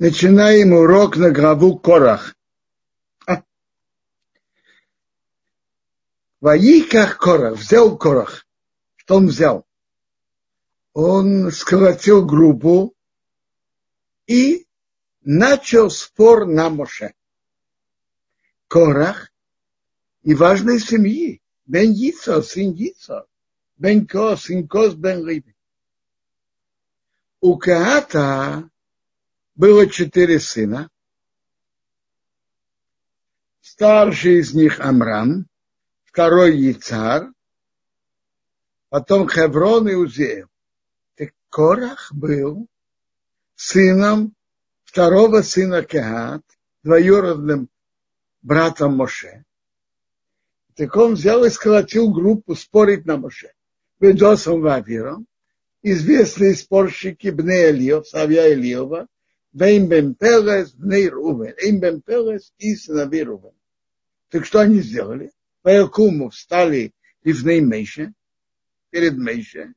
Начинаем урок на главу Корах. Ваиках Корах, взял Корах. Что он взял? Он сколотил группу и начал спор на Моше. Корах и важной семьи. Бен Йицо, сын Йицо. Бен Кос, сын Кос, бен Риби. У Каата было четыре сына. Старший из них Амрам, второй Яцар, потом Хеврон и Узеев. Так Корах был сыном второго сына Кеат, двоюродным братом Моше. Так он взял и сколотил группу спорить на Моше. Бедосом Вавиром, известные спорщики Бне Ильев, Савья Ильева, Вейм бен Пелес, Бней Рувен. Эйм бен Пелес и сыновей Рувен. Так что они сделали? Ваякуму встали Ивней Мейше, перед Мейше.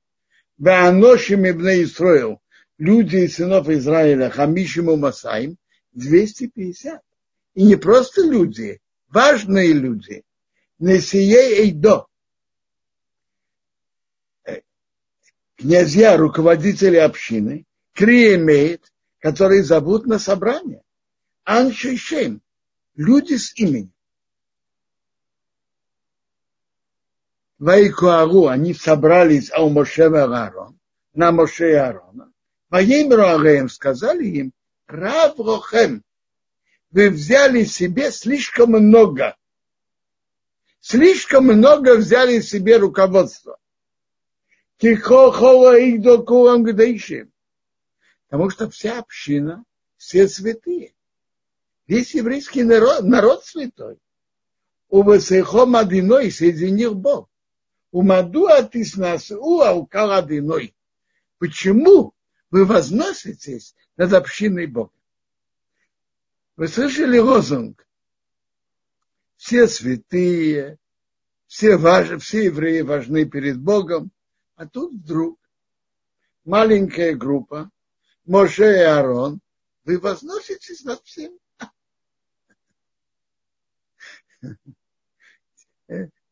Вааношим Ибней Исроил, люди и сынов Израиля, Хамишиму Масаим, 250. И не просто люди, важные люди. Несие Эйдо. Князья, руководители общины, Кри которые зовут на собрание. Аншишем. Люди с именем. Вайкуару, они собрались а у Моше Аарон, на Моше и Аарона. Воимру Ареем сказали им, Рав Рохем, вы взяли себе слишком много. Слишком много взяли себе руководство. Тихо их до гдейшим. Потому что вся община, все святые. Весь еврейский народ, народ святой. У Васехом одиной соединил Бог. У Маду нас у Алкаладиной. Почему вы возноситесь над общиной Бога? Вы слышали лозунг? Все святые, все, важ, все евреи важны перед Богом, а тут вдруг маленькая группа Моше и Аарон, вы возноситесь над всем.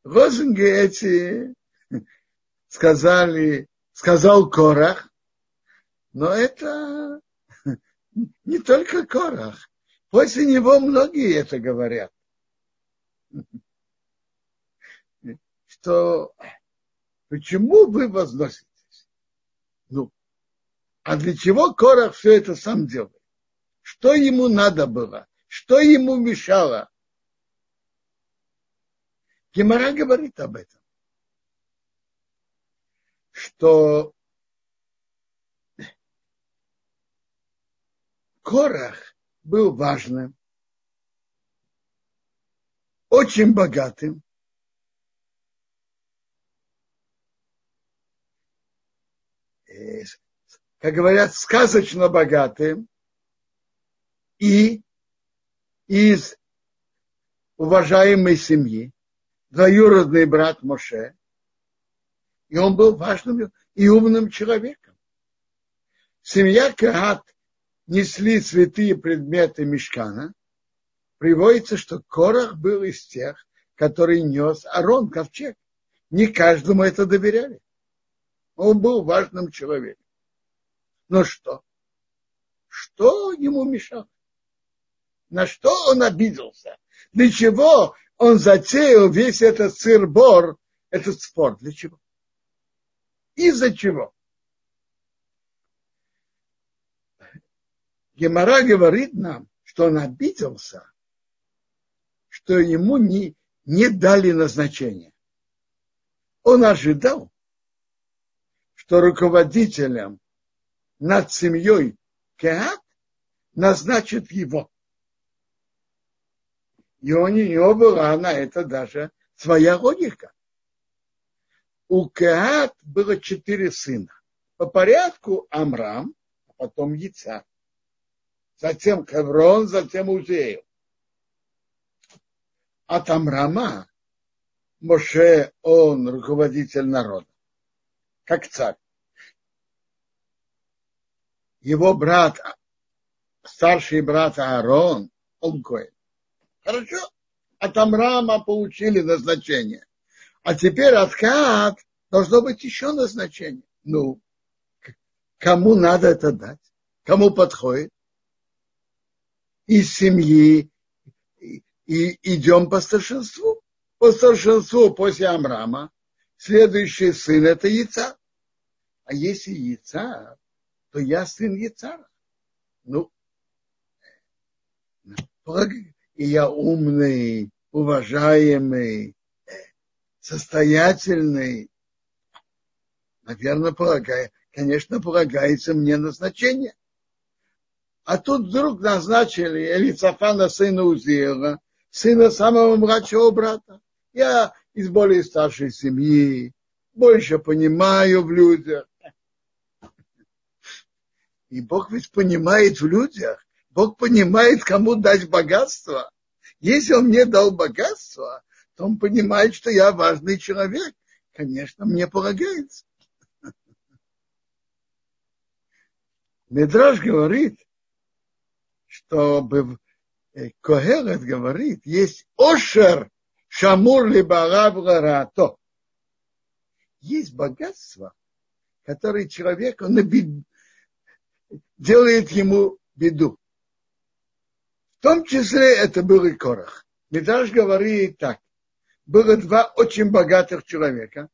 Лозунги эти сказали, сказал Корах, но это не только Корах. После него многие это говорят. Что почему вы возноситесь? А для чего Корах все это сам делает? Что ему надо было? Что ему мешало? Гемора говорит об этом. Что Корах был важным, очень богатым, как говорят, сказочно богатым и из уважаемой семьи, двоюродный брат Моше, и он был важным и умным человеком. Семья Каат несли святые предметы Мешкана. Приводится, что Корах был из тех, который нес Арон, ковчег. Не каждому это доверяли. Он был важным человеком. Но что? Что ему мешало? На что он обиделся? Для чего он затеял весь этот сыр-бор, этот спор? Для чего? Из-за чего? Гемора говорит нам, что он обиделся, что ему не, не дали назначения. Он ожидал, что руководителем над семьей Кеат назначит его. И у нее была на это даже своя логика. У Кеат было четыре сына. По порядку Амрам, а потом Яца. Затем Хеврон, затем Узеев. От Амрама Моше, он руководитель народа, как царь его брат старший брат Аарон, он Коэн. Хорошо? От Амрама получили назначение. А теперь от Каат должно быть еще назначение. Ну, кому надо это дать? Кому подходит? Из семьи и идем по старшинству. По старшинству после Амрама следующий сын это яйца. А если яйца, то я сын яйца. Ну, и я умный, уважаемый, состоятельный. Наверное, полагаю, конечно, полагается мне назначение. А тут вдруг назначили Элицафана сына Узиела, сына самого младшего брата. Я из более старшей семьи, больше понимаю в людях. И Бог ведь понимает в людях. Бог понимает, кому дать богатство. Если Он мне дал богатство, то Он понимает, что я важный человек. Конечно, мне полагается. Медраж говорит, что Когелет говорит, есть ошер шамур либо рато. Есть богатство, которое человек, он бед... делает ему беду. В том числе это был и Корах. Медраж говорит так. Было два очень богатых человека.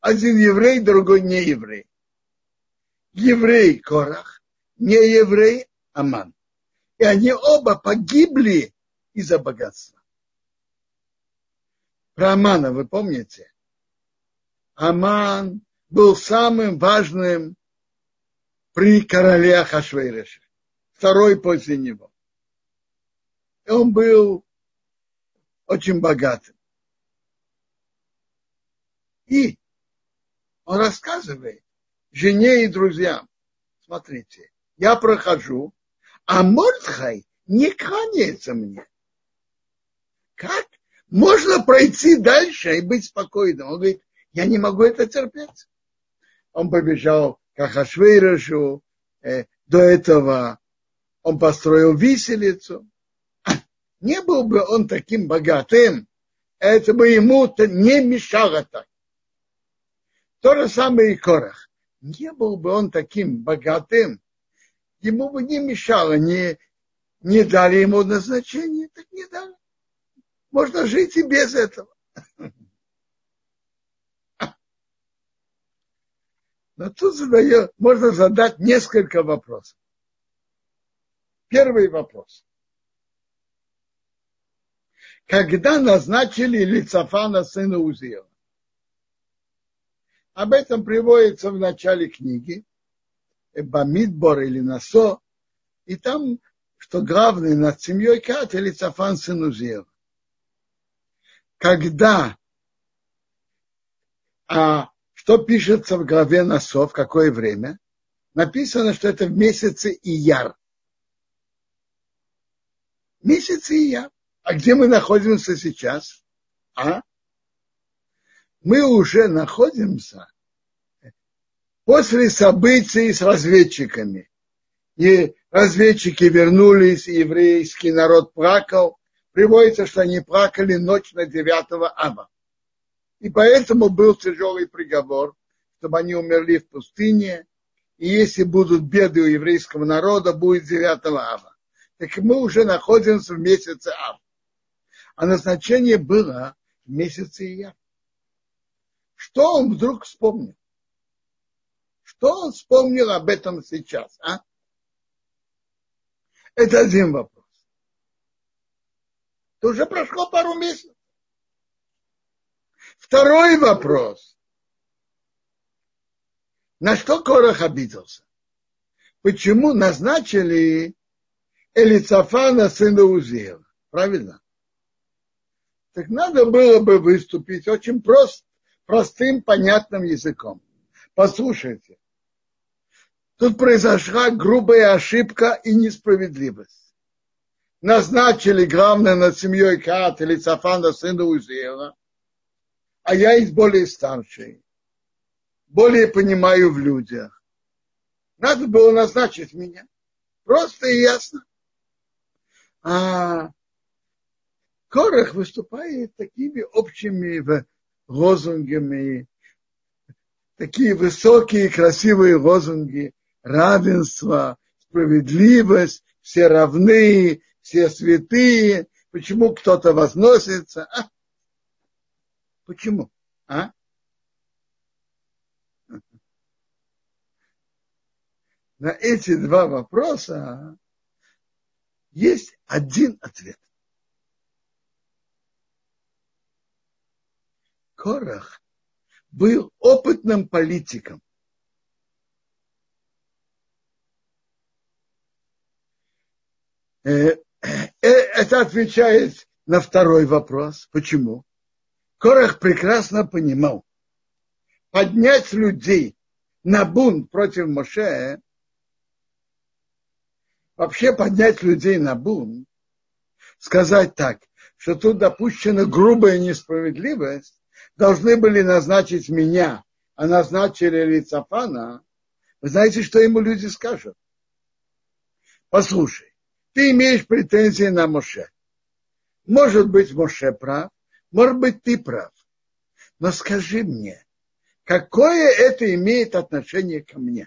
Один еврей, другой не еврей. Еврей Корах, не еврей Аман. И они оба погибли из-за богатства. Про Амана вы помните? Аман был самым важным при короле Ахашвейреше. Второй после него. И он был очень богатым. И он рассказывает жене и друзьям, смотрите, я прохожу, а Мордхай не кланяется мне. Как? Можно пройти дальше и быть спокойным. Он говорит, я не могу это терпеть. Он побежал к Ахашвейрашу, э, до этого он построил виселицу. Не был бы он таким богатым, это бы ему -то не мешало так. То же самое и Корах. Не был бы он таким богатым, ему бы не мешало, не, не дали ему назначение, так не дали. Можно жить и без этого. Но тут задает, можно задать несколько вопросов. Первый вопрос. Когда назначили Лицафана сына Узиева? Об этом приводится в начале книги. Бамидбор или Насо, и там, что главный над семьей Кат или сын Узиева. Когда, а что пишется в главе Насо, в какое время? Написано, что это в месяце Ияр. Месяц Ияр. А где мы находимся сейчас? А? Мы уже находимся после событий с разведчиками. И разведчики вернулись, и еврейский народ плакал. Приводится, что они плакали ночь на 9 ава. И поэтому был тяжелый приговор, чтобы они умерли в пустыне. И если будут беды у еврейского народа, будет 9 ава. Так мы уже находимся в месяце ав. А назначение было в месяце ия. Что он вдруг вспомнил? Что он вспомнил об этом сейчас, а? Это один вопрос. Это уже прошло пару месяцев. Второй вопрос. На что Корах обиделся? Почему назначили Элицафана сына Узиева? Правильно? Так надо было бы выступить очень прост, простым, понятным языком. Послушайте, Тут произошла грубая ошибка и несправедливость. Назначили главное над семьей Кат или Цафана сына Узиела, а я из более старший, более понимаю в людях. Надо было назначить меня. Просто и ясно. А Корах выступает такими общими лозунгами, такие высокие, красивые лозунги равенства, справедливость, все равны, все святые. Почему кто-то возносится? А? Почему? А? На эти два вопроса есть один ответ. Корах был опытным политиком. Э, э, это отвечает на второй вопрос. Почему? Корах прекрасно понимал, поднять людей на бунт против Моше, вообще поднять людей на бунт, сказать так, что тут допущена грубая несправедливость, должны были назначить меня, а назначили Лицафана, вы знаете, что ему люди скажут? Послушай, ты имеешь претензии на Моше. Может быть, Моше прав, может быть, ты прав. Но скажи мне, какое это имеет отношение ко мне?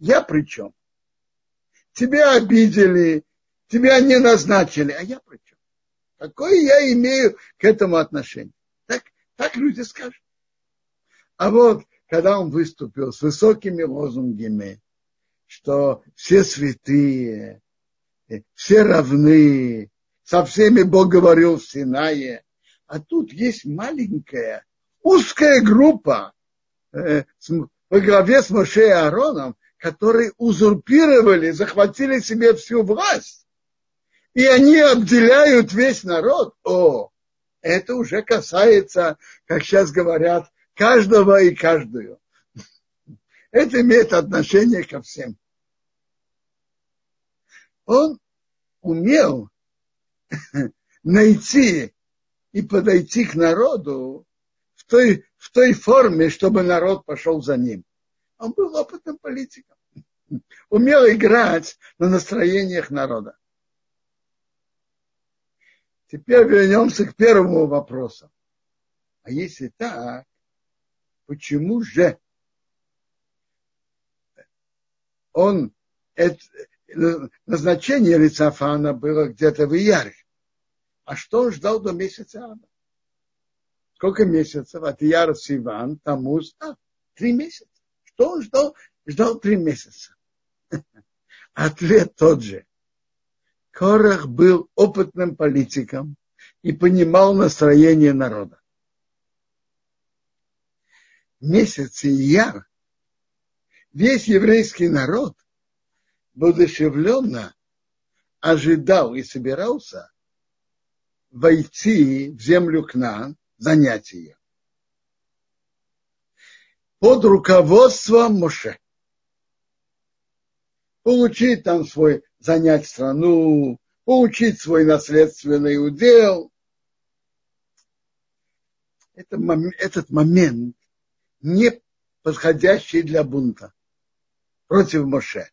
Я при чем? Тебя обидели, тебя не назначили, а я при чем? Какое я имею к этому отношение? Так, так люди скажут. А вот, когда он выступил с высокими лозунгами, что все святые, все равны, со всеми Бог говорил в Синае, а тут есть маленькая, узкая группа э, главе с Моше и Аароном, которые узурпировали, захватили себе всю власть. И они обделяют весь народ. О, это уже касается, как сейчас говорят, каждого и каждую. Это имеет отношение ко всем. Он умел найти и подойти к народу в той, в той форме, чтобы народ пошел за ним. Он был опытным политиком. Умел играть на настроениях народа. Теперь вернемся к первому вопросу. А если так, почему же он, это, назначение Лицафана было где-то в Ияре? А что он ждал до месяца Ава? Сколько месяцев? От Яра Сиван, Тамуз, а, три месяца. Что он ждал? Ждал три месяца. Ответ тот же. Корах был опытным политиком и понимал настроение народа. Месяц Ияр весь еврейский народ воодушевленно ожидал и собирался войти в землю к нам, занять ее. Под руководством Моше. Получить там свой, занять страну, получить свой наследственный удел. Это, этот момент не подходящий для бунта против Моше.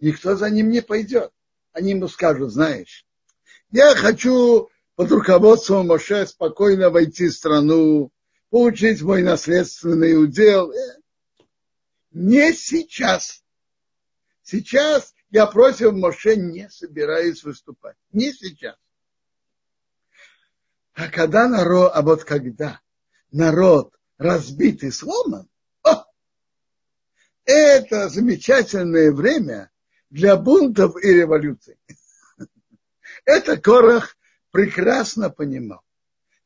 Никто за ним не пойдет. Они ему скажут, знаешь, я хочу под руководством Моше спокойно войти в страну, получить мой наследственный удел. Э, не сейчас. Сейчас я против Моше не собираюсь выступать. Не сейчас. А когда народ, а вот когда народ разбит и сломан, о, это замечательное время для бунтов и революций. Это Корах прекрасно понимал.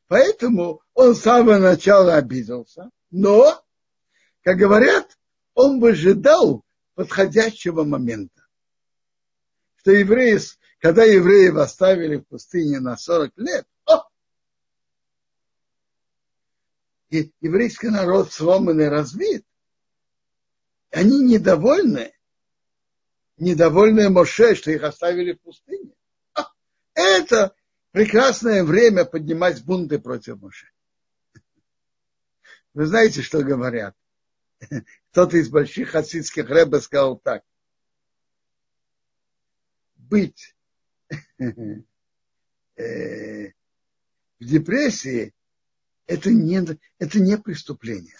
Поэтому он с самого начала обиделся, но, как говорят, он выжидал подходящего момента. Что евреи, когда евреев оставили в пустыне на 40 лет, о! и еврейский народ сломан и разбит, они недовольны, недовольны Моше, что их оставили в пустыне. Это прекрасное время поднимать бунты против Моше. Вы знаете, что говорят? Кто-то из больших хасидских рэбе сказал так. быть э, в депрессии, это не, это не преступление.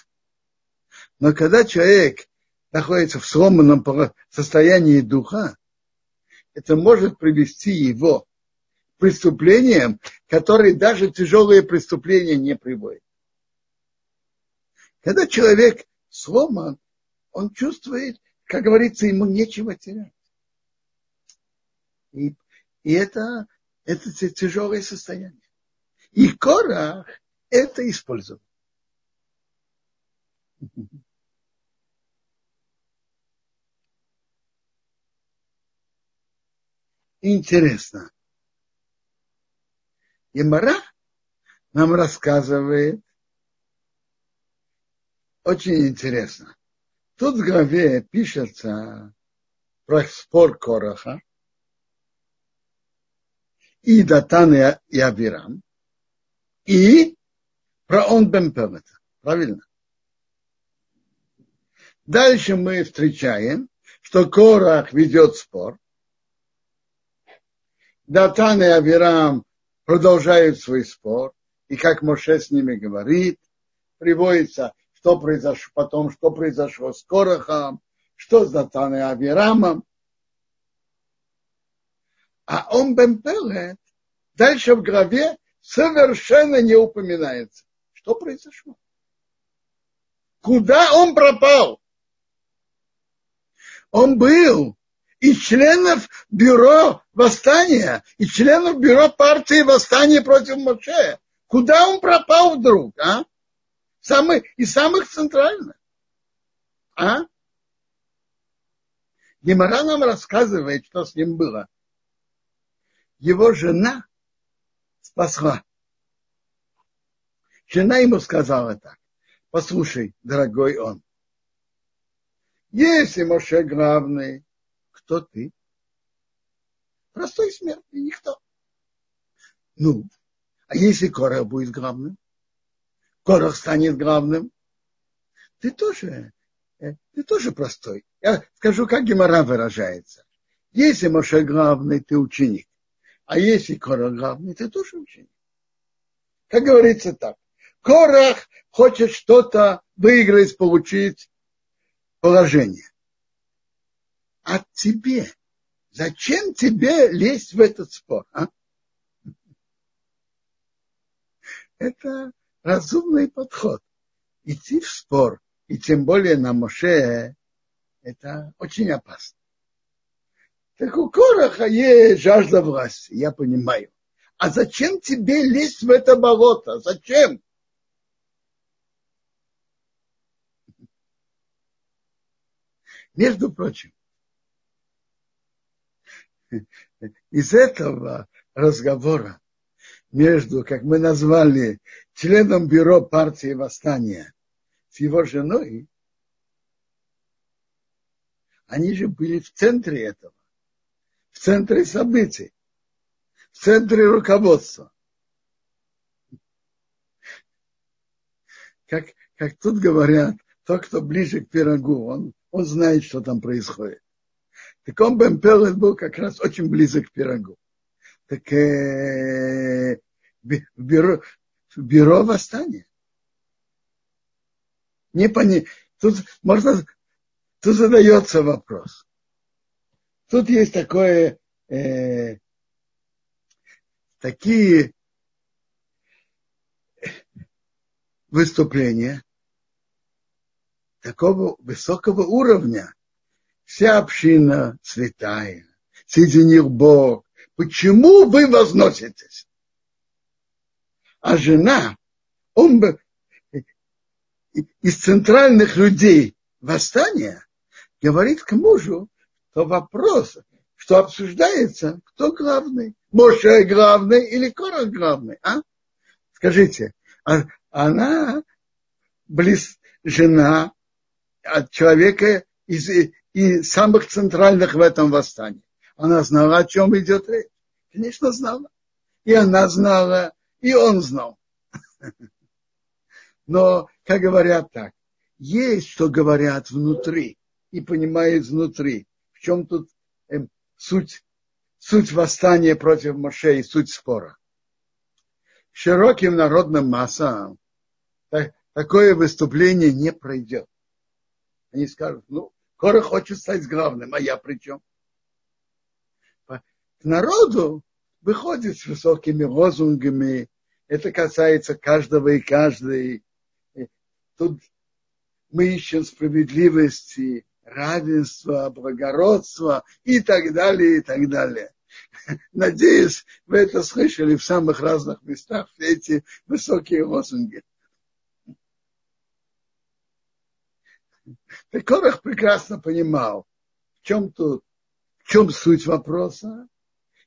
Но когда человек находится в сломанном состоянии духа, это может привести его преступлениям, которые даже тяжелые преступления не приводят. Когда человек сломан, он чувствует, как говорится, ему нечего терять. И, и это, это тяжелое состояние. И Корах это использовал. Интересно. Емара нам рассказывает очень интересно. Тут в главе пишется про спор Короха и Датан и Авирам, и про он Бен Правильно? Дальше мы встречаем, что Корах ведет спор. Датан и Авирам продолжают свой спор. И как Моше с ними говорит, приводится, что произошло потом, что произошло с Корохом, что с Датаном и Авирамом. А он Бен Пелет дальше в главе совершенно не упоминается. Что произошло? Куда он пропал? Он был из членов бюро восстания, из членов бюро партии восстания против Моше. Куда он пропал вдруг, а? Самый, из самых центральных. А? Гемора нам рассказывает, что с ним было. Его жена спасла. Жена ему сказала так. Послушай, дорогой он, если Моше главный, кто ты? Простой смертный, никто. Ну, а если Корах будет главным? Корах станет главным? Ты тоже, э, ты тоже простой. Я скажу, как Гемора выражается. Если Моше главный, ты ученик. А если Корах главный, ты тоже ученик. Как говорится так. Корах хочет что-то выиграть, получить положение. А тебе, зачем тебе лезть в этот спор? А? Это разумный подход. Идти в спор, и тем более на Моше, это очень опасно. Так у Короха есть жажда власти, я понимаю. А зачем тебе лезть в это болото? Зачем? Между прочим, из этого разговора между, как мы назвали, членом бюро партии восстания с его женой, они же были в центре этого, в центре событий, в центре руководства. Как, как тут говорят, тот, кто ближе к пирогу, он он знает, что там происходит. Так он Бен Пелет был как раз очень близок к пирогу. Так э, бюро, бюро восстания. Не пони... Тут можно, тут задается вопрос. Тут есть такое, э, такие выступления, такого высокого уровня. Вся община святая, соединил Бог. Почему вы возноситесь? А жена, он бы из центральных людей восстания говорит к мужу, то вопрос, что обсуждается, кто главный, Моше главный или Корах главный, а? Скажите, а она близ, жена от человека из, из самых центральных в этом восстании. Она знала, о чем идет речь. Конечно, знала. И она знала, и он знал. Но, как говорят так, есть, что говорят внутри и понимают внутри. В чем тут э, суть, суть восстания против Моше и суть спора. Широким народным массам такое выступление не пройдет. Они скажут, ну, Кора хочет стать главным, а я при чем? К народу выходит с высокими лозунгами, это касается каждого и каждой. Тут мы ищем справедливости, равенства, благородства и так далее, и так далее. Надеюсь, вы это слышали в самых разных местах, все эти высокие лозунги. Корах прекрасно понимал, в чем тут, в чем суть вопроса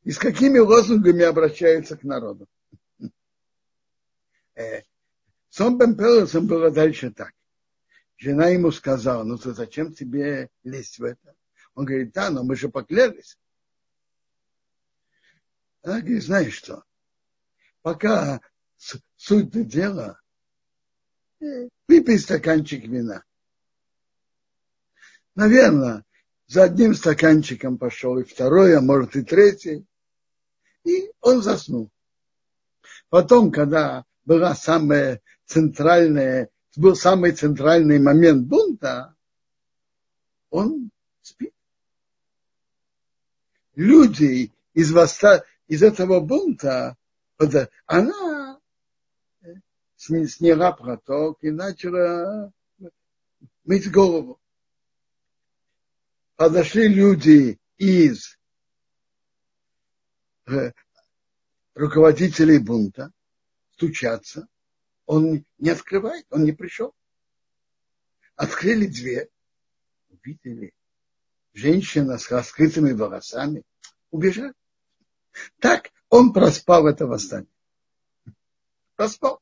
и с какими лозунгами обращаются к народу. Э, Сомбен Пелосом было дальше так. Жена ему сказала, ну то зачем тебе лезть в это? Он говорит, да, но мы же поклялись. Она говорит, знаешь что, пока суть дела, э, выпей стаканчик вина. Наверное, за одним стаканчиком пошел и второй, а может и третий. И он заснул. Потом, когда была самая центральная, был самый центральный момент бунта, он спит. Люди из, восста... из этого бунта, она сняла проток и начала мыть голову подошли люди из э, руководителей бунта, стучаться, он не открывает, он не пришел. Открыли дверь, увидели женщина с раскрытыми волосами, убежали. Так он проспал это восстание. Проспал.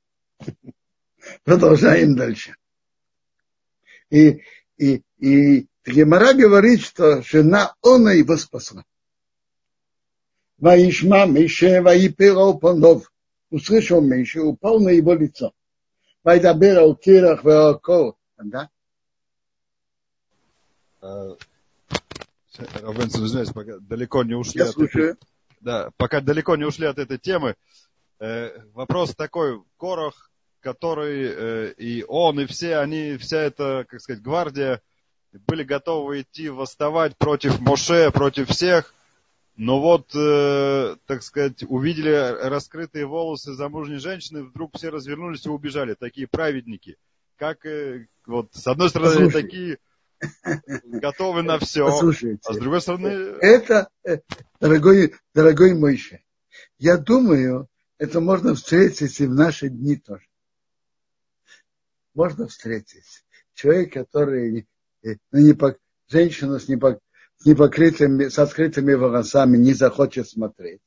Продолжаем дальше. И, и, и Гемора говорит, что жена она его спасла. Ваишма Мише Ваипира Панов. Услышал Мише, упал на его лицо. Вайдабера у Кирах Ваокол. Да? Равенцев, извиняюсь, пока далеко не ушли. Я слушаю. Этой, да, пока далеко не ушли от этой темы. Э, вопрос такой, Корох, который э, и он, и все, они, вся эта, как сказать, гвардия, были готовы идти восставать против Моше, против всех, но вот, э, так сказать, увидели раскрытые волосы замужней женщины, вдруг все развернулись и убежали, такие праведники. Как, э, вот, с одной стороны, Послушайте. такие готовы на все, Послушайте. а с другой стороны... Это, э, дорогой, дорогой Мойше, я думаю, это можно встретить и в наши дни тоже. Можно встретить. Человек, который женщина с, непок, с непокрытыми, с открытыми волосами не захочет смотреть.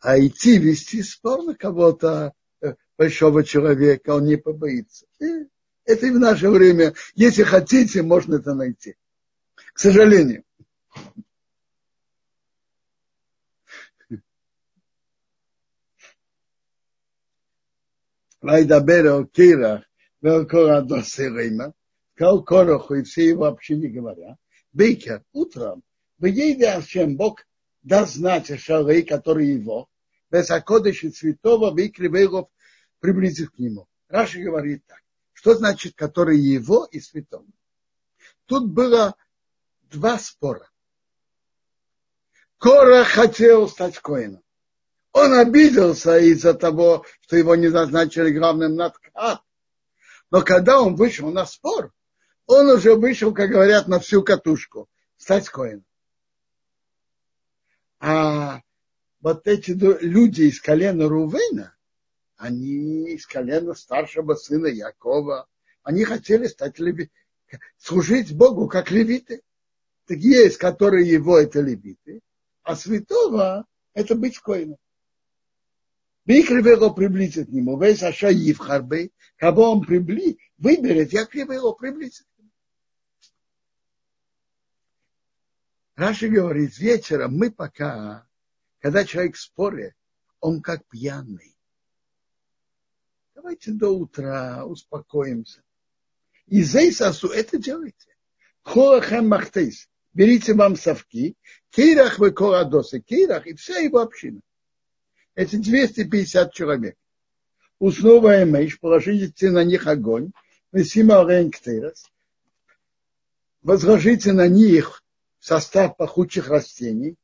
А идти вести спор на кого-то, э, большого человека, он не побоится. И это и в наше время. Если хотите, можно это найти. К сожалению. Вайдабера Кира, Велкора Досерейма, сказал Короху, и все его общине говоря, Бейкер, утром, в Ейде Ашем, Бог даст знать Шалей, который его, без окодыш и святого, выкривейлов приблизив к нему. Раша говорит так. Что значит, который его и святого? Тут было два спора. Кора хотел стать коином. Он обиделся из-за того, что его не назначили главным над Но когда он вышел на спор, он уже вышел, как говорят, на всю катушку, стать коином. А вот эти люди из колена Рувена, они из колена старшего сына Якова, они хотели стать леви... служить Богу как левиты. Так есть, которые его это левиты, а святого это быть коином. Бикривело приблизит к нему, весь аша Евхарбей, кого он прибли, выберет, я кривело приблизит. Раши говорит, вечером мы пока, когда человек в споре, он как пьяный. Давайте до утра успокоимся. И Зейсасу это делайте. Холахем махтейс. берите вам совки, Кейрах вы Корадосы, Кейрах и вся его община. Это 250 человек. Уснова Эмейш, положите на них огонь, Весима Рейнктерес, возложите на них состав пахучих растений,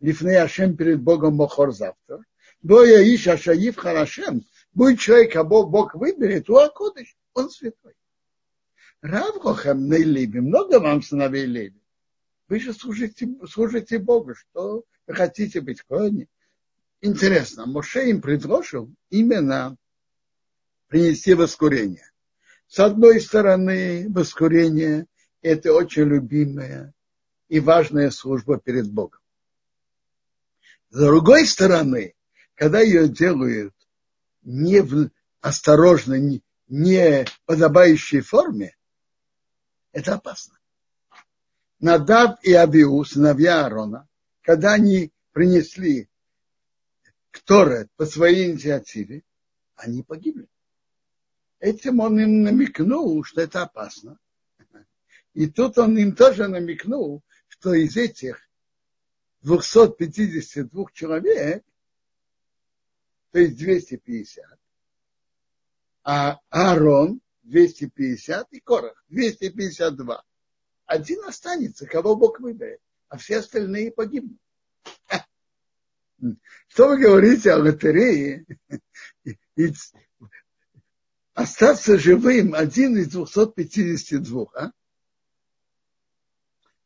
Лифней Ашем перед Богом Мохор завтра. Боя Иша Шаив Харашем, будет человек, кого Бог выберет, у Акодыш, он святой. Равгохам Нейлиби, много вам сыновей Леви. Вы же служите, служите Богу, что вы хотите быть кони. Интересно, Моше им предложил именно принести воскурение. С одной стороны, воскурение – это очень любимая и важная служба перед Богом. С другой стороны, когда ее делают не в осторожно, не, не подобающей форме, это опасно. Надав и Абиу, сыновья Аарона, когда они принесли Кторет по своей инициативе, они погибли. Этим он им намекнул, что это опасно. И тут он им тоже намекнул, что из этих 252 человек, то есть 250, а Аарон 250 и Корах 252 один останется, кого Бог выберет, а все остальные погибнут. Что вы говорите о лотерее? Остаться живым один из 252, а?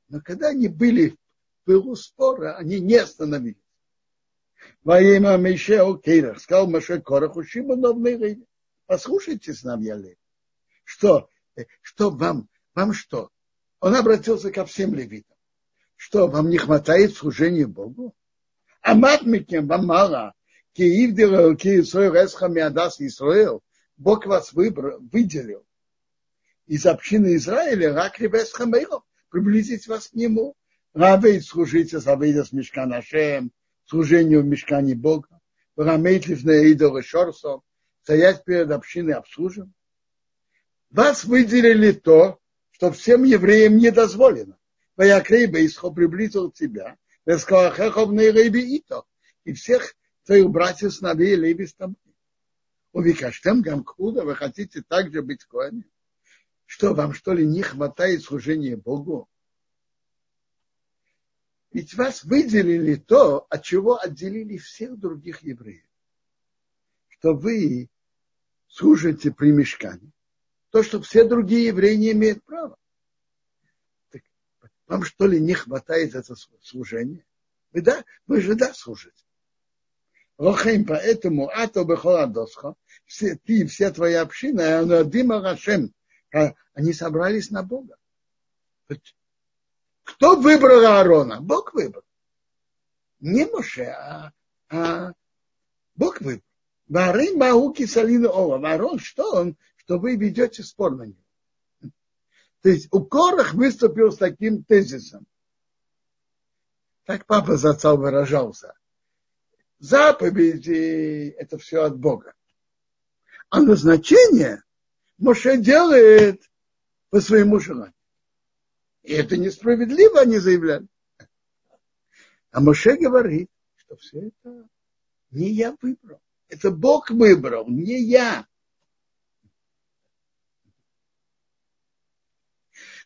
Но когда они были в пылу спора, они не остановились. Во имя Мише Окейрах сказал Маше Кораху Шимонов Послушайте с нами, Ялев. Что, что вам, вам что? он обратился ко всем левитам. Что, вам не хватает служения Богу? А матмикем вам мало. Бог вас выбрал, выделил из общины Израиля, Ракли Весхамейров, приблизить вас к нему. Равейт служите Завейда с Мешканашем, служению в Мешкане Бога. Рамейт Ливне Идол и Шорсов, стоять перед общиной обслуживать. Вас выделили то, что всем евреям не дозволено. Ваякрейба Исхо приблизил тебя, и всех твоих братьев сыновей Леви с тобой. Увикаштем Гамкуда, вы хотите также быть коами? Что, вам что ли не хватает служения Богу? Ведь вас выделили то, от чего отделили всех других евреев. Что вы служите при мешкане то, что все другие евреи не имеют права. Так, вам что ли не хватает это служение? Вы, да, вы же да служите. Лохем, поэтому ато бехоладосха, все, ты и вся твоя община, Дима Рашем, они собрались на Бога. Кто выбрал Аарона? Бог выбрал. Не Моше, а, а Бог выбрал. Вары Мауки Салина Ова. Аарон, что он? что вы ведете спор на него. То есть у Корах выступил с таким тезисом. Так папа за отца выражался. Заповеди – это все от Бога. А назначение Моше делает по своему желанию. И это несправедливо, они заявляли. А Моше говорит, что все это не я выбрал. Это Бог выбрал, не я.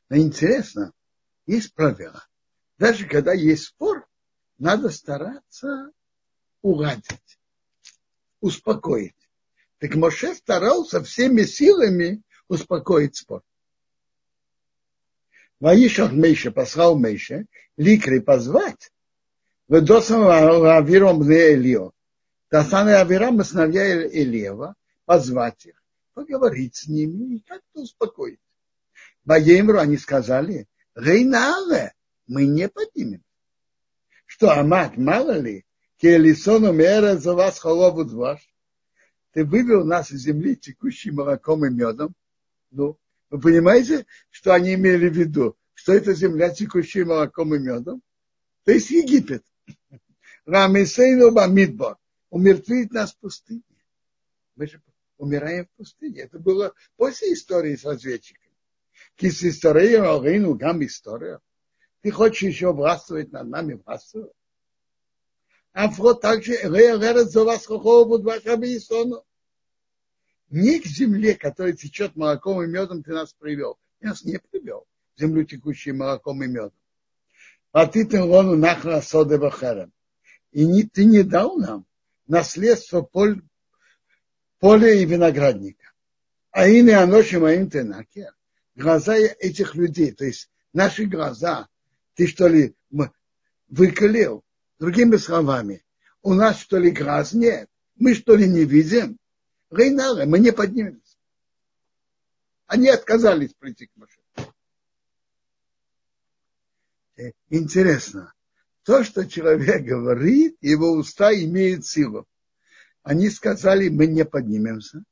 Но интересно, есть правило. Даже когда есть спор, надо стараться уладить, успокоить. Так Моше старался всеми силами успокоить спор. Ваишах Мейша послал Мейша, Ликри позвать, в Досам Авиром Элио. Тасан и Авирам, сыновья Илева, позвать их, поговорить с ними и как-то успокоить. Ваемру они сказали, Рейнале, мы не поднимем. Что, Амат, мало ли, Келисону мера за вас холову дваш ты вывел нас из земли текущим молоком и медом. Ну, вы понимаете, что они имели в виду? Что это земля, текущая молоком и медом? То есть Египет. Рамисейну Бамидбар. Умертвить нас в пустыне. Мы же умираем в пустыне. Это было после истории с разведчиками. Кис история, алгейну гам история. Ты хочешь еще властвовать над нами, властвовать? А вот также не к земле, которая течет молоком и медом, ты нас привел. Ты нас не привел. Землю, текущую молоком и медом. А ты ты лону нахра соды бахарем. И не, ты не дал нам наследство поль, поля и виноградника. А и не аноши моим тенакер. Глаза этих людей, то есть наши глаза, ты что ли выколел? Другими словами, у нас что ли глаз нет? Мы что ли не видим? Рейнары, мы не поднимемся. Они отказались прийти к Маше. Э, интересно, то, что человек говорит, его уста имеют силу. Они сказали, мы не поднимемся.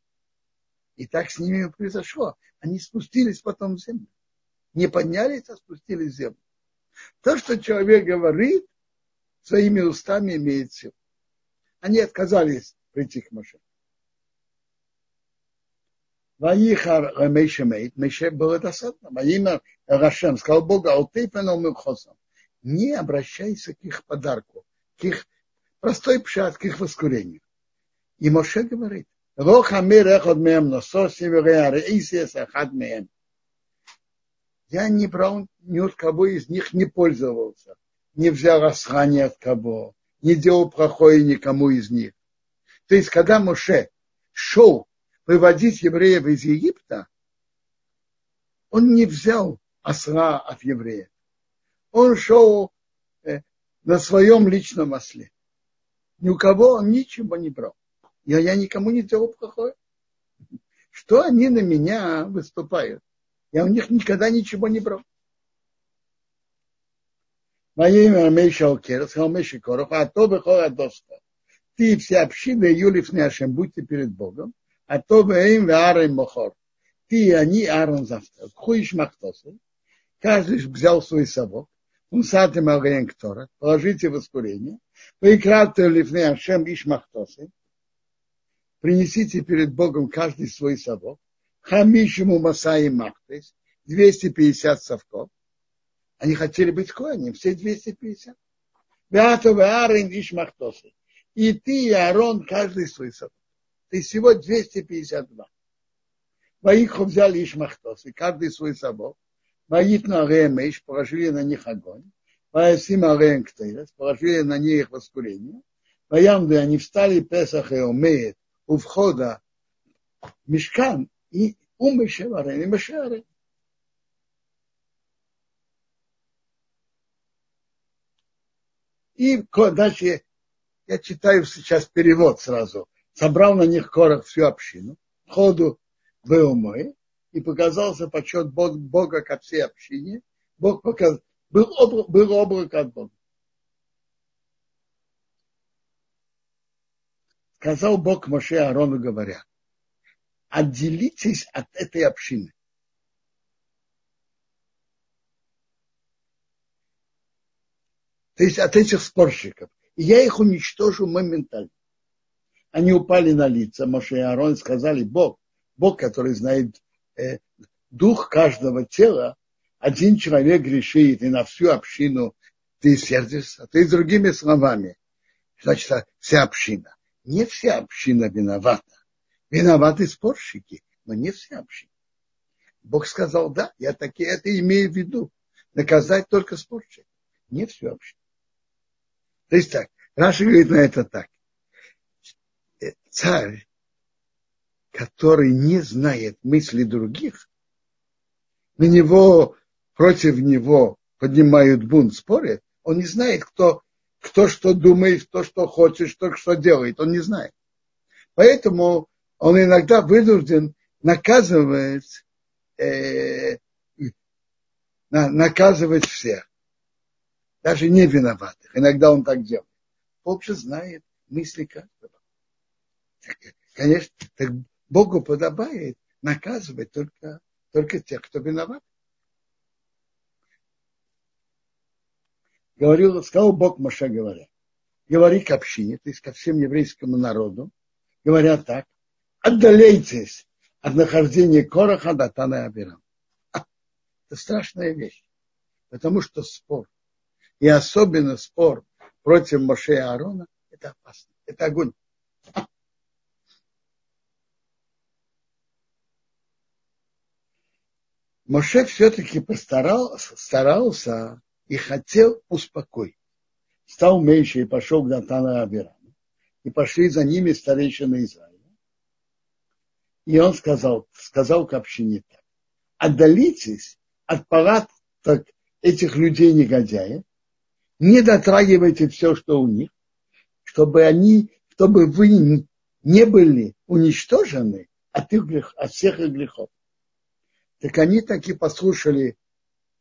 И так с ними произошло. Они спустились потом в землю. Не поднялись, а спустились в землю. То, что человек говорит, своими устами имеет силу. Они отказались прийти к Моше. Ваихар Мейше Мейт, Мейше было достаточно. Во имя Рашем, сказал Богу, Алтейфеном Милхосом, не обращайся к их подарку, к их простой пшат, к их воскурению. И Моше говорит. Я не брал, ни от кого из них не пользовался, не взял расхани от кого, не делал плохое никому из них. То есть, когда Моше шел выводить евреев из Египта, он не взял осла от евреев. Он шел э, на своем личном осле. Ни у кого он ничего не брал. Я, я никому не делал плохое. Что они на меня выступают? Я у них никогда ничего не брал. Мейша Окер, сказал Мейша Коров, а то бы доска. Ты все общины Юлиф Няшем, будьте перед Богом, а то бы им Аарон Мохор. Ты и они Аарон завтра. Хуиш Махтосы. Каждый взял свой совок. Он сатым Агаян Ктора. Положите в воскурение. Поиграте Лифне Ашем Иш Махтосы. Принесите перед Богом каждый свой совок. Хамишему Масаи Махтес. 250 совков. Они хотели быть коанем, все 250. Беатов Аарон Иш Махтосы. И ты, и Аарон, каждый свой. То есть всего 252. Ваиху взяли Ишмахтос, и каждый свой собор. Ваит на Ремеш, положили на них огонь. Ваесим Арен Ктейрес, положили на них их воскурение. Ваямды они встали Песах и Омеет у входа Мешкан и у Мешеварен и Мешеварен. И дальше я читаю сейчас перевод сразу собрал на них Корах всю общину, ходу в умы, и показался почет Бога ко всей общине. Бог показал, был, образ, был облак от Бога. Сказал Бог Моше Аарону, говоря, отделитесь от этой общины. То есть от этих спорщиков. И я их уничтожу моментально они упали на лица. Моше и Аарон сказали, Бог, Бог, который знает э, дух каждого тела, один человек грешит, и на всю общину ты сердишься. Ты другими словами, значит, вся община. Не вся община виновата. Виноваты спорщики, но не вся община. Бог сказал, да, я таки это имею в виду. Наказать только спорщиков, не всю общину. То есть так, Раша говорит на это так царь, который не знает мысли других, на него, против него поднимают бунт, спорят, он не знает, кто, кто что думает, кто что хочет, кто что делает, он не знает. Поэтому он иногда вынужден наказывать, э, наказывать всех, даже не виноватых. Иногда он так делает. Бог же знает мысли каждого. Конечно, так Богу подобает наказывать только, только тех, кто виноват. Говорил, сказал Бог Моше, говоря, говори к общине, то есть ко всем еврейскому народу, говоря так, отдаляйтесь от нахождения Короха, Датана и Абирам. Это страшная вещь. Потому что спор, и особенно спор против Моше и Аарона, это опасно. Это огонь. Моше все-таки постарался, старался и хотел успокоить. Стал меньше и пошел к Датану Абираму. И пошли за ними старейшины Израиля. И он сказал, сказал к общине так. Отдалитесь от палаток этих людей-негодяев, не дотрагивайте все, что у них, чтобы они, чтобы вы не были уничтожены от, их грех, от всех их грехов. Так они таки послушали,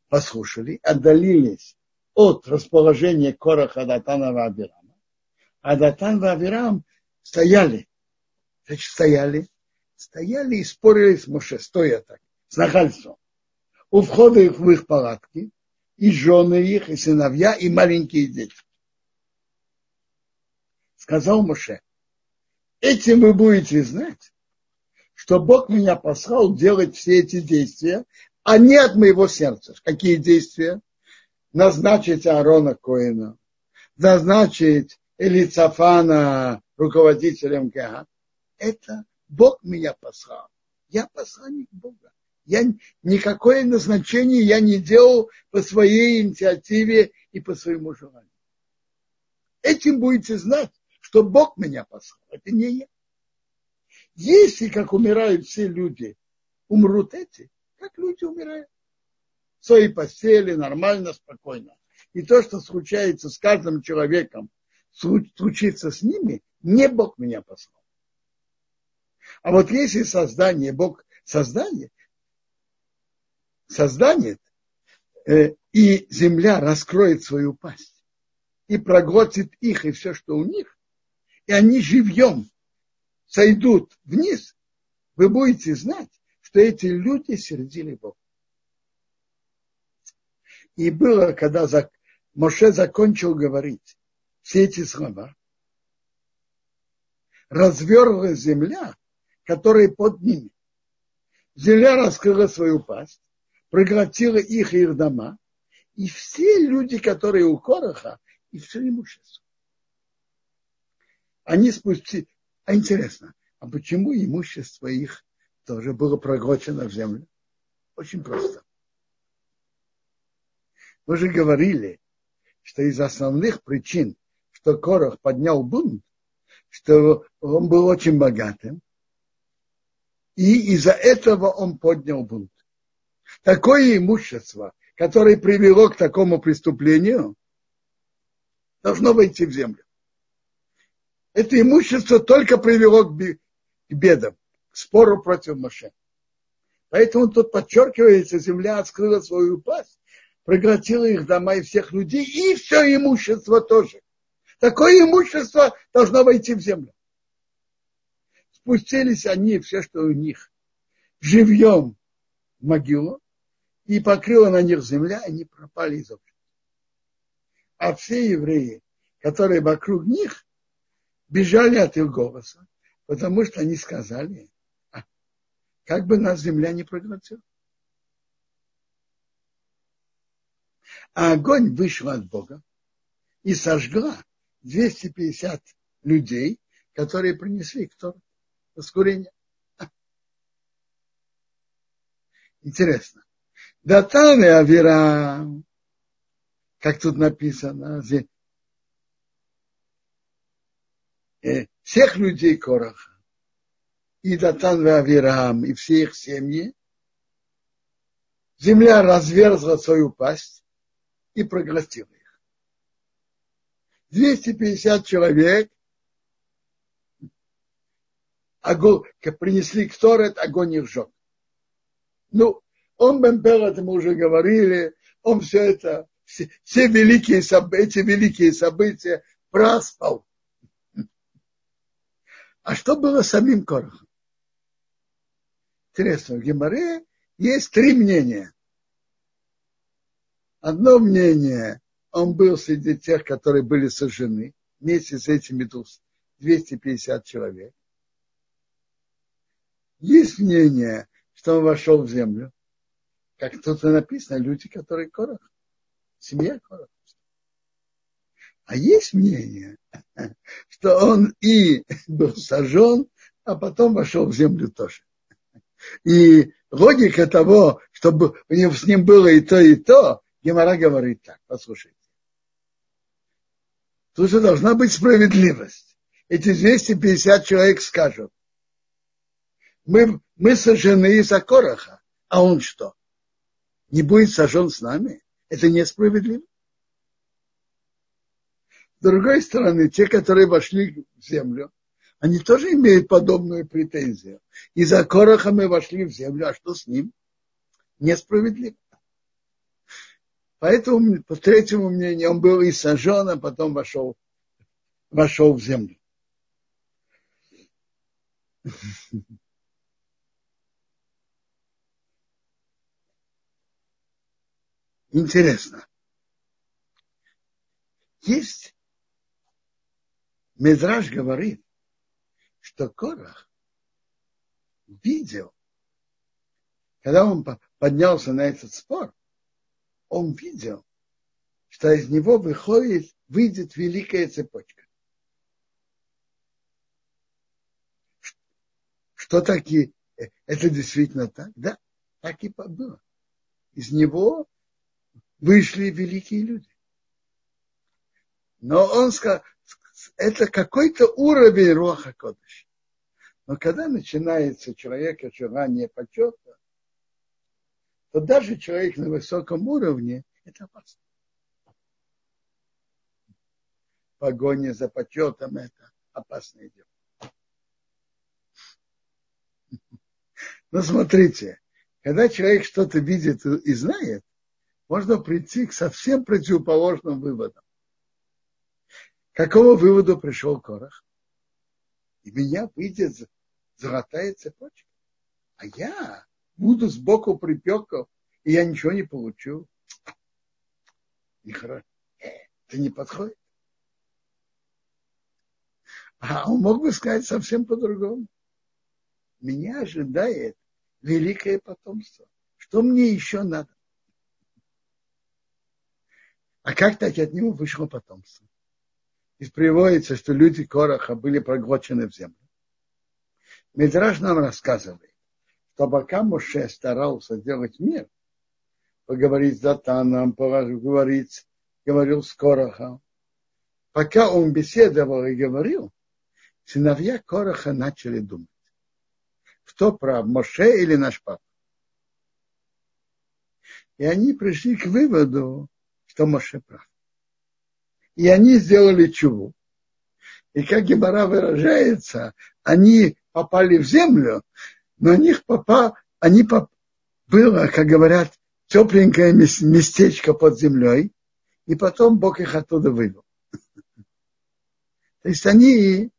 послушали, отдалились от расположения Кораха Датана Вабирама. А Датан Вабирам стояли, значит, стояли, стояли и спорили с Моше, стоя так, с нахальством. У входа их в их палатки, и жены их, и сыновья, и маленькие дети. Сказал Моше, этим вы будете знать, что Бог меня послал делать все эти действия, а не от моего сердца. Какие действия? Назначить Аарона Коина, назначить Элицафана руководителем ГА. Это Бог меня послал. Я посланник Бога. Я, никакое назначение я не делал по своей инициативе и по своему желанию. Этим будете знать, что Бог меня послал. Это не я. Если, как умирают все люди, умрут эти, как люди умирают. В своей постели, нормально, спокойно. И то, что случается с каждым человеком, случится с ними, не Бог меня послал. А вот если создание, Бог создание, создание, э, и земля раскроет свою пасть и проглотит их и все, что у них, и они живьем сойдут вниз, вы будете знать, что эти люди сердили Бога. И было, когда Моше закончил говорить все эти слова, разверлась земля, которая под ними. Земля раскрыла свою пасть, проглотила их и их дома, и все люди, которые у Короха, и все имущество. Они спустили, а интересно, а почему имущество их тоже было проглочено в землю? Очень просто. Мы же говорили, что из основных причин, что Корох поднял бунт, что он был очень богатым, и из-за этого он поднял бунт. Такое имущество, которое привело к такому преступлению, должно войти в землю это имущество только привело к бедам, к спору против Моше. Поэтому тут подчеркивается, земля открыла свою пасть, проглотила их дома и всех людей, и все имущество тоже. Такое имущество должно войти в землю. Спустились они, все, что у них, живьем могилу, и покрыла на них земля, они пропали из общества. А все евреи, которые вокруг них, бежали от их голоса, потому что они сказали, а, как бы нас земля не проглотила. А огонь вышел от Бога и сожгла 250 людей, которые принесли кто воскурение. Интересно. Датан и Авира, как тут написано, Э, всех людей Кораха, и Датан и Авирам, и все их семьи, земля разверзла свою пасть и проглотила их. 250 человек огонь, принесли к Торет, огонь их сжег. Ну, он Бемпел, это мы уже говорили, он все это, все, все великие события, великие события проспал. А что было с самим Корохом? Интересно, в Геморе есть три мнения. Одно мнение, он был среди тех, которые были сожжены, вместе с этими 250 человек. Есть мнение, что он вошел в землю, как тут написано, люди, которые Корох. Семья Кораха. А есть мнение, что он и был сожжен, а потом вошел в землю тоже. И логика того, чтобы с ним было и то, и то, Гемора говорит так, послушайте. Тут же должна быть справедливость. Эти 250 человек скажут, мы, мы сожжены из-за Короха, а он что? Не будет сожжен с нами? Это несправедливо. С другой стороны, те, которые вошли в землю, они тоже имеют подобную претензию. Из-за Короха мы вошли в землю, а что с ним? Несправедливо. Поэтому, по третьему мнению, он был и сожжен, а потом вошел, вошел в землю. Интересно. Есть Медраж говорит, что Корах видел, когда он поднялся на этот спор, он видел, что из него выходит, выйдет великая цепочка. Что таки, это действительно так? Да, так и было. Из него вышли великие люди. Но он сказал, это какой-то уровень Роха Кодыш. Но когда начинается человека желание почета, то даже человек на высоком уровне – это опасно. Погоня за почетом – это опасное дело. Но смотрите, когда человек что-то видит и знает, можно прийти к совсем противоположным выводам какому выводу пришел Корах? И меня выйдет золотая цепочка. А я буду сбоку припеков, и я ничего не получу. Нехорошо. Это не подходит. А он мог бы сказать совсем по-другому. Меня ожидает великое потомство. Что мне еще надо? А как так от него вышло потомство? И приводится, что люди Короха были проглочены в землю. Медраж нам рассказывает, что пока Моше старался сделать мир, поговорить с Датаном, поговорить, говорил с Корохом, пока он беседовал и говорил, сыновья Короха начали думать, кто прав, Моше или наш папа. И они пришли к выводу, что Моше прав и они сделали чуву. И как Гемора выражается, они попали в землю, но у них попа, они поп, было, как говорят, тепленькое местечко под землей, и потом Бог их оттуда вывел. То есть они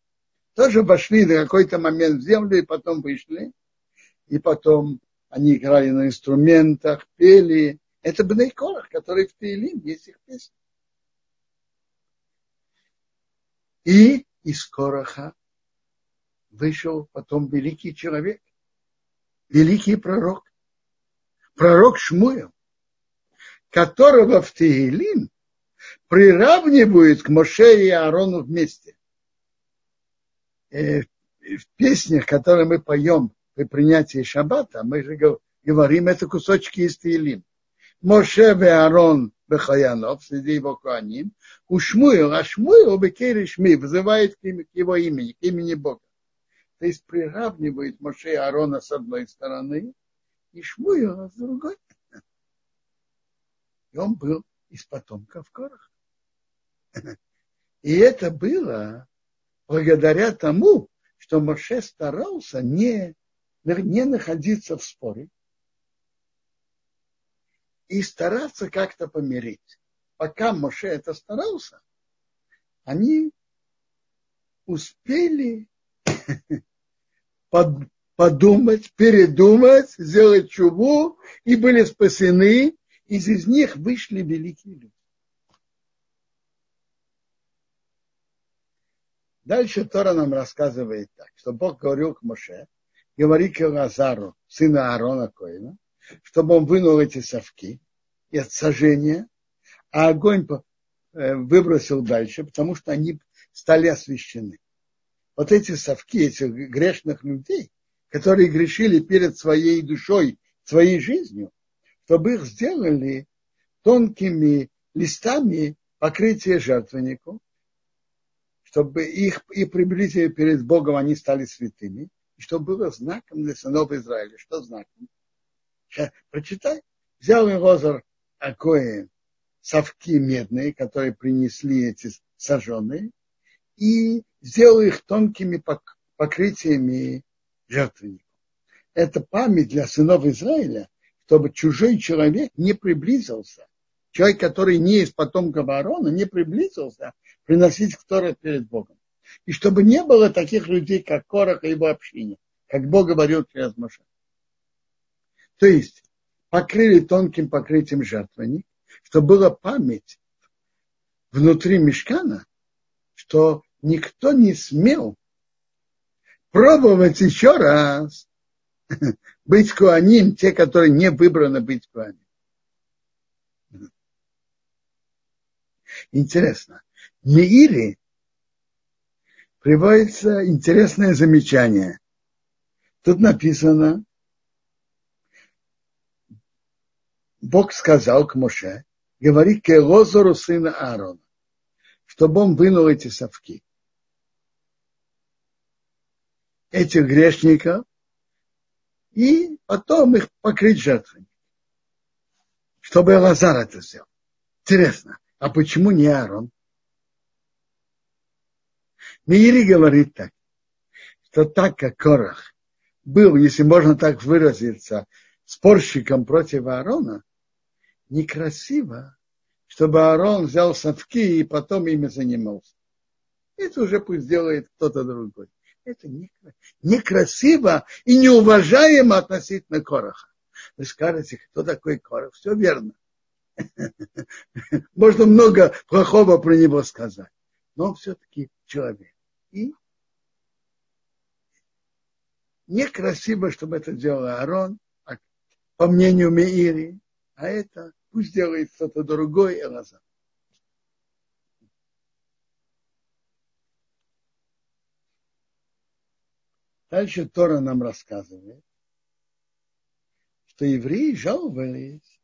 тоже вошли на какой-то момент в землю, и потом вышли, и потом они играли на инструментах, пели. Это Бнейкорах, который в Таилим, есть их песни. И из Короха вышел потом великий человек, великий пророк, пророк Шмуэл, которого в Тегелим приравнивают к Моше и Аарону вместе. Э, в песнях, которые мы поем при принятии шаббата, мы же говорим, это кусочки из Тегелим. Моше и Аарон Бехаянов, среди его Куаним, у Шмуил, а Шмуил Бекери Шми вызывает к его имени, к имени Бога. То есть приравнивает Моше и Аарона с одной стороны и Шмуила с другой. И он был из потомков Корах. И это было благодаря тому, что Моше старался не, не находиться в споре, и стараться как-то помирить. Пока Моше это старался, они успели подумать, передумать, сделать чуву и были спасены. Из, из них вышли великие люди. Дальше Тора нам рассказывает так, что Бог говорил к Моше, говори к Лазару, сына Аарона Коина, чтобы он вынул эти совки и от сожжения, а огонь э, выбросил дальше, потому что они стали освящены. Вот эти совки, этих грешных людей, которые грешили перед своей душой, своей жизнью, чтобы их сделали тонкими листами покрытия жертвеннику, чтобы их и приблизили перед Богом, они стали святыми, и чтобы было знаком для сынов Израиля. Что знаком? Сейчас, прочитай. Взял Лозар Акоин совки медные, которые принесли эти сожженные, и сделал их тонкими покрытиями жертвенников. Это память для сынов Израиля, чтобы чужой человек не приблизился. Человек, который не из потомков Аарона, не приблизился приносить Торы перед Богом. И чтобы не было таких людей, как Корах и его общине, как Бог говорил через Маша. То есть покрыли тонким покрытием жертвенник, чтобы была память внутри мешкана, что никто не смел пробовать еще раз быть куаним, те, которые не выбраны быть куаним. Интересно. В Миире приводится интересное замечание. Тут написано, Бог сказал к Моше, говори к Элозору сына Аарона, чтобы он вынул эти совки. Этих грешников и потом их покрыть жертвами. Чтобы Лазар это сделал. Интересно, а почему не Аарон? Мири говорит так, что так как Корах был, если можно так выразиться, спорщиком против Аарона, некрасиво, чтобы Аарон взял совки и потом ими занимался. Это уже пусть делает кто-то другой. Это некрасиво и неуважаемо относительно Короха. Вы скажете, кто такой Корох? Все верно. Можно много плохого про него сказать. Но он все-таки человек. И некрасиво, чтобы это делал Аарон, по мнению Меири, а это Пусть делает кто-то другой Элазар. Дальше Тора нам рассказывает, что евреи жаловались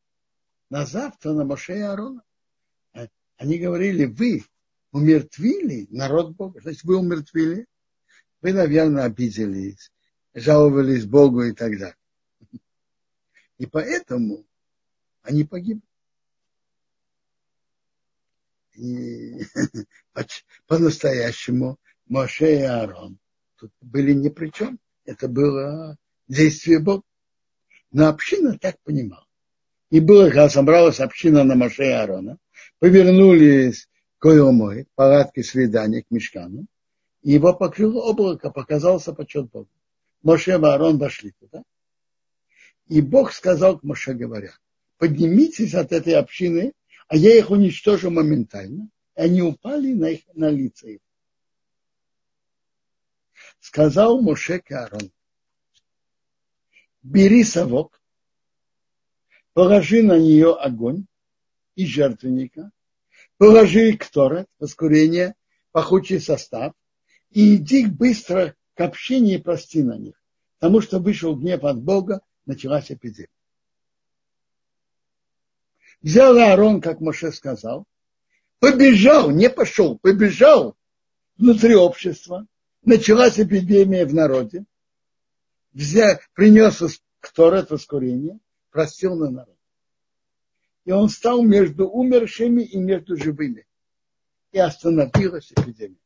на завтра на Моше и Аарона. Они говорили, вы умертвили народ Бога. Значит, вы умертвили. Вы, наверное, обиделись, жаловались Богу и так далее. И поэтому они погибли. И по-настоящему Моше и Аарон тут были ни при чем. Это было действие Бога. Но община так понимала. И было, когда собралась община на Моше и Аарона, повернулись к Ойомой, палатке свидания к Мешкану, и его покрыло облако, показался почет Богу. Моше и Аарон вошли туда. И Бог сказал к Моше, говоря, поднимитесь от этой общины, а я их уничтожу моментально. И они упали на, их, на лица их. Сказал Моше Карон, бери совок, положи на нее огонь и жертвенника, положи кторет, воскурение, пахучий состав, и иди быстро к общине и прости на них, потому что вышел гнев от Бога, началась эпидемия. Взял Аарон, как Моше сказал, побежал, не пошел, побежал внутри общества. Началась эпидемия в народе. Взял, принес Кторет воскурение, простил на народ. И он стал между умершими и между живыми. И остановилась эпидемия.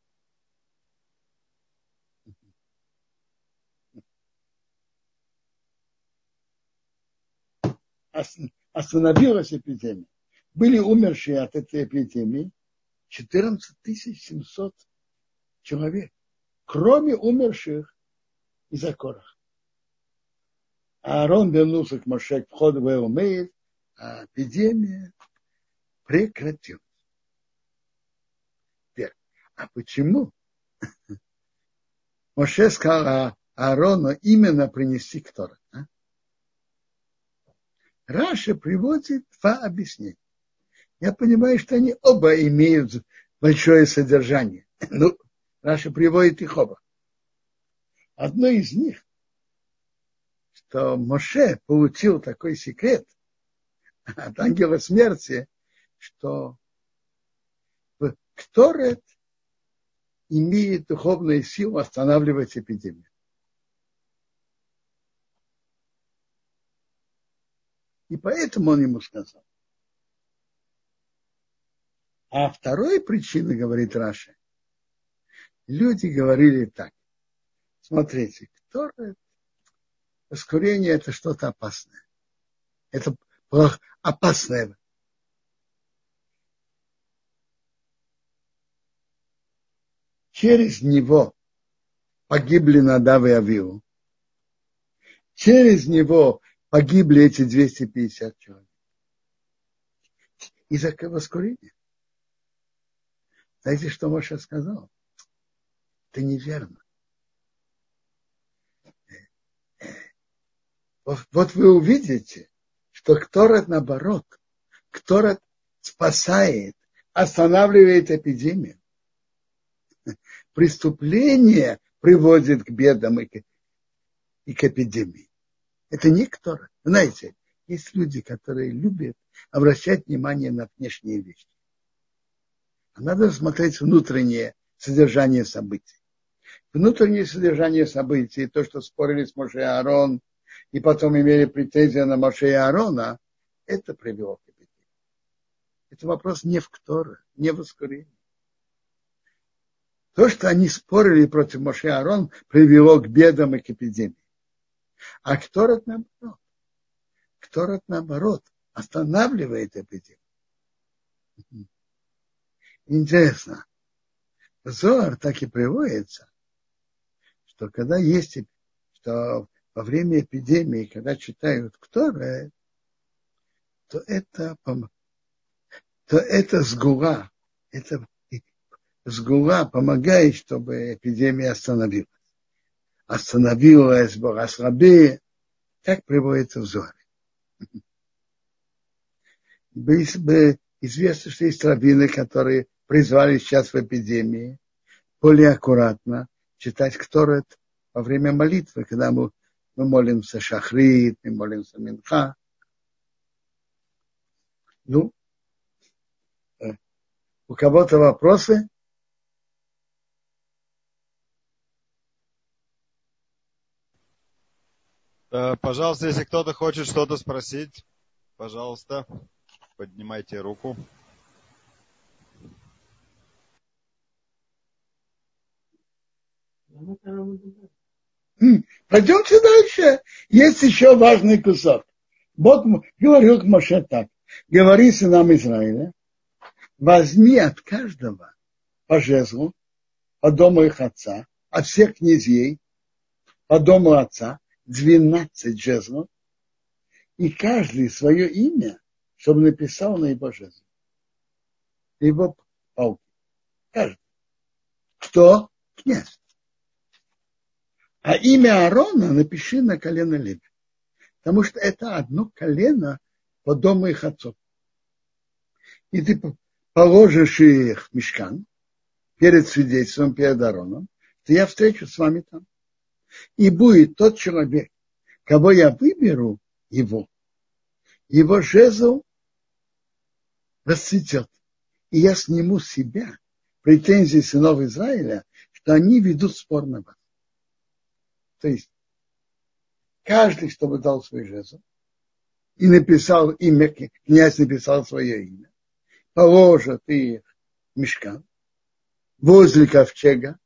Остановилась эпидемия. Были умершие от этой эпидемии 14 700 человек, кроме умерших из-за корах. А Аарон вернулся к Моше к входу в Эумеев, а эпидемия прекратилась. Теперь, а почему? Моше сказал Аарону именно принести Ктора. Раши приводит два объяснения. Я понимаю, что они оба имеют большое содержание. Ну, Раши приводит их оба. Одно из них, что Моше получил такой секрет от ангела смерти, что Кторет имеет духовную силу останавливать эпидемию. И поэтому он ему сказал. А второй причиной, говорит Раша, люди говорили так. Смотрите, кто воскурение это что-то опасное. Это опасное. Через него погибли Надав и Авиу. Через него погибли эти 250 человек. Из-за воскурения. Знаете, что Маша сказал? Это неверно. Вот вы увидите, что Кторет наоборот, Кторет спасает, останавливает эпидемию. Преступление приводит к бедам и к, и к эпидемии. Это не Ктора. Знаете, есть люди, которые любят обращать внимание на внешние вещи. А надо смотреть внутреннее содержание событий. Внутреннее содержание событий, то, что спорили с Моше и Аарон, и потом имели претензии на Моше и Аарона, это привело к эпидемии. Это вопрос не в Ктора, не в ускорении. То, что они спорили против Моше и Аарон, привело к бедам и к эпидемии. А Кторот наоборот. Кторот наоборот останавливает эпидемию. Интересно. Зор так и приводится, что когда есть, что во время эпидемии, когда читают Кторы, то это, то это сгула, это сгула помогает, чтобы эпидемия остановилась остановилась Борасрабе, так приводится в Зоре. Известно, что есть раввины, которые призвали сейчас в эпидемии более аккуратно читать Кторет во время молитвы, когда мы, мы молимся Шахрит, мы молимся Минха. Ну, э, у кого-то вопросы? Пожалуйста, если кто-то хочет что-то спросить, пожалуйста, поднимайте руку. Пойдемте дальше. Есть еще важный кусок. Бог говорил к Моше так. Говори сынам Израиля, возьми от каждого по жезлу, по дому их отца, от всех князей, по дому отца, 12 жезлов, и каждый свое имя, чтобы написал на его жезл. Его палки. Каждый. Кто? Князь. А имя Аарона напиши на колено Леви. Потому что это одно колено по дому их отцов. И ты положишь их в мешкан перед свидетельством, перед Аароном, то я встречу с вами там. И будет тот человек, кого я выберу, его, его жезл расцветет. И я сниму с себя претензии сынов Израиля, что они ведут спор на вас. То есть каждый, чтобы дал свой жезл, и написал имя, князь написал свое имя, положат их мешкан возле ковчега,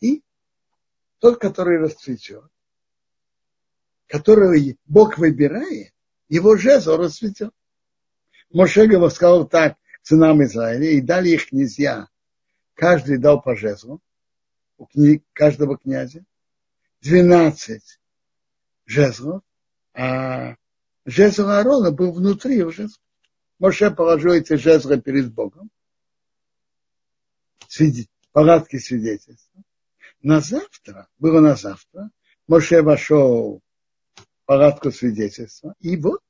и тот, который расцветет, которого Бог выбирает, его жезл расцветет. Мошегова сказал так сынам Израиля, и дали их князья. Каждый дал по жезлу, у кни, каждого князя, 12 жезлов, а жезл Аарона был внутри его жезла. Моше положил эти жезлы перед Богом, палатки свидетельства. На завтра, было на завтра, Моше вошел в палатку свидетельства, и вот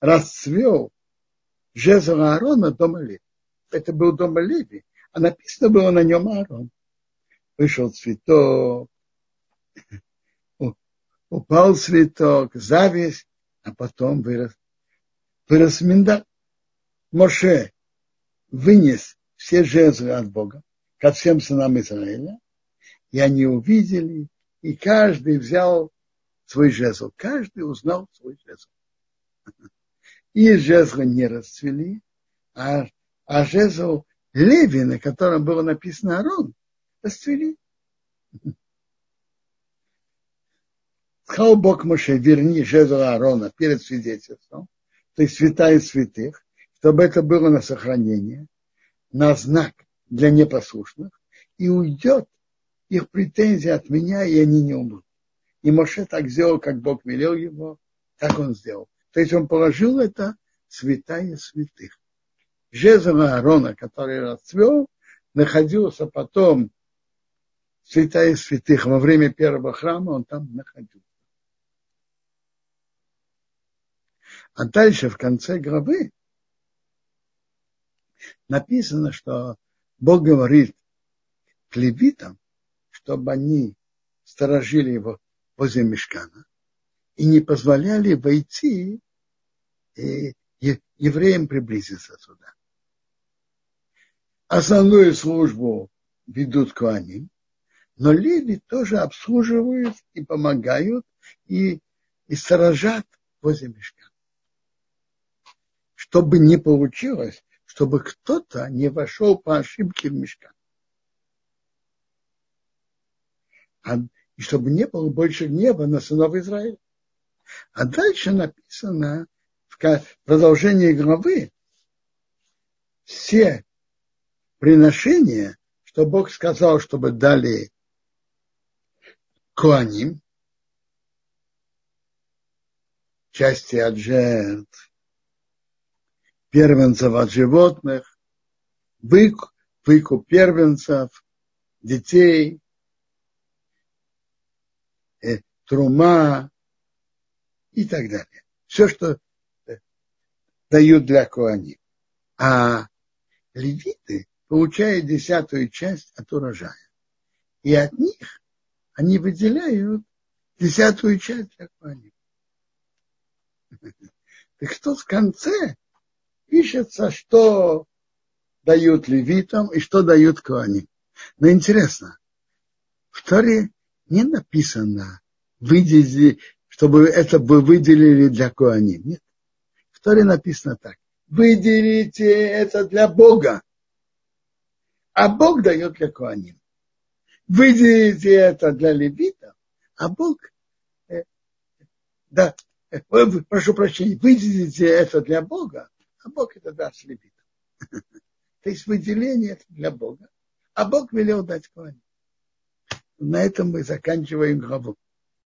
расцвел жезл Аарона дома Леви. Это был дом Леви, а написано было на нем Аарон. Вышел цветок, упал цветок, зависть, а потом вырос, вырос миндаль. Моше вынес все жезлы от Бога ко всем сынам Израиля, и они увидели, и каждый взял свой жезл. Каждый узнал свой жезл. И жезлы не расцвели, а, а жезл Леви, на котором было написано Арон, расцвели. Сказал Бог Моше, верни жезл Аарона перед свидетельством, то есть святая святых, чтобы это было на сохранение, на знак для непослушных, и уйдет их претензия от меня, и они не умрут. И Моше так сделал, как Бог велел его, так он сделал. То есть он положил это святая святых. Жезл Аарона, который расцвел, находился потом святая святых во время первого храма, он там находился. А дальше в конце главы написано, что Бог говорит к левитам, чтобы они сторожили его возле мешкана и не позволяли войти евреям приблизиться сюда. Основную службу ведут к они, но леви тоже обслуживают и помогают и, и сторожат возле мешка. Чтобы не получилось, чтобы кто-то не вошел по ошибке в мешкан. А, и чтобы не было больше гнева на сынов Израиля. А дальше написано в продолжении главы все приношения, что Бог сказал, чтобы дали Куаним, части от жертв, первенцев от животных, выкуп, выкуп первенцев, детей, э, трума и так далее. Все, что э, дают для Куани. А левиты получают десятую часть от урожая. И от них они выделяют десятую часть для Куани. Так что в конце пишется, что дают левитам и что дают коаним. Но интересно, в Торе не написано, выделили, чтобы это бы выделили для коаним. Нет. В Торе написано так. Выделите это для Бога, а Бог дает для коаним. Выделите это для левитов, а Бог э, да, э, прошу прощения, выделите это для Бога, а Бог это даст левитам. То есть выделение это для Бога, а Бог велел дать Коаним. На этом мы заканчиваем главу.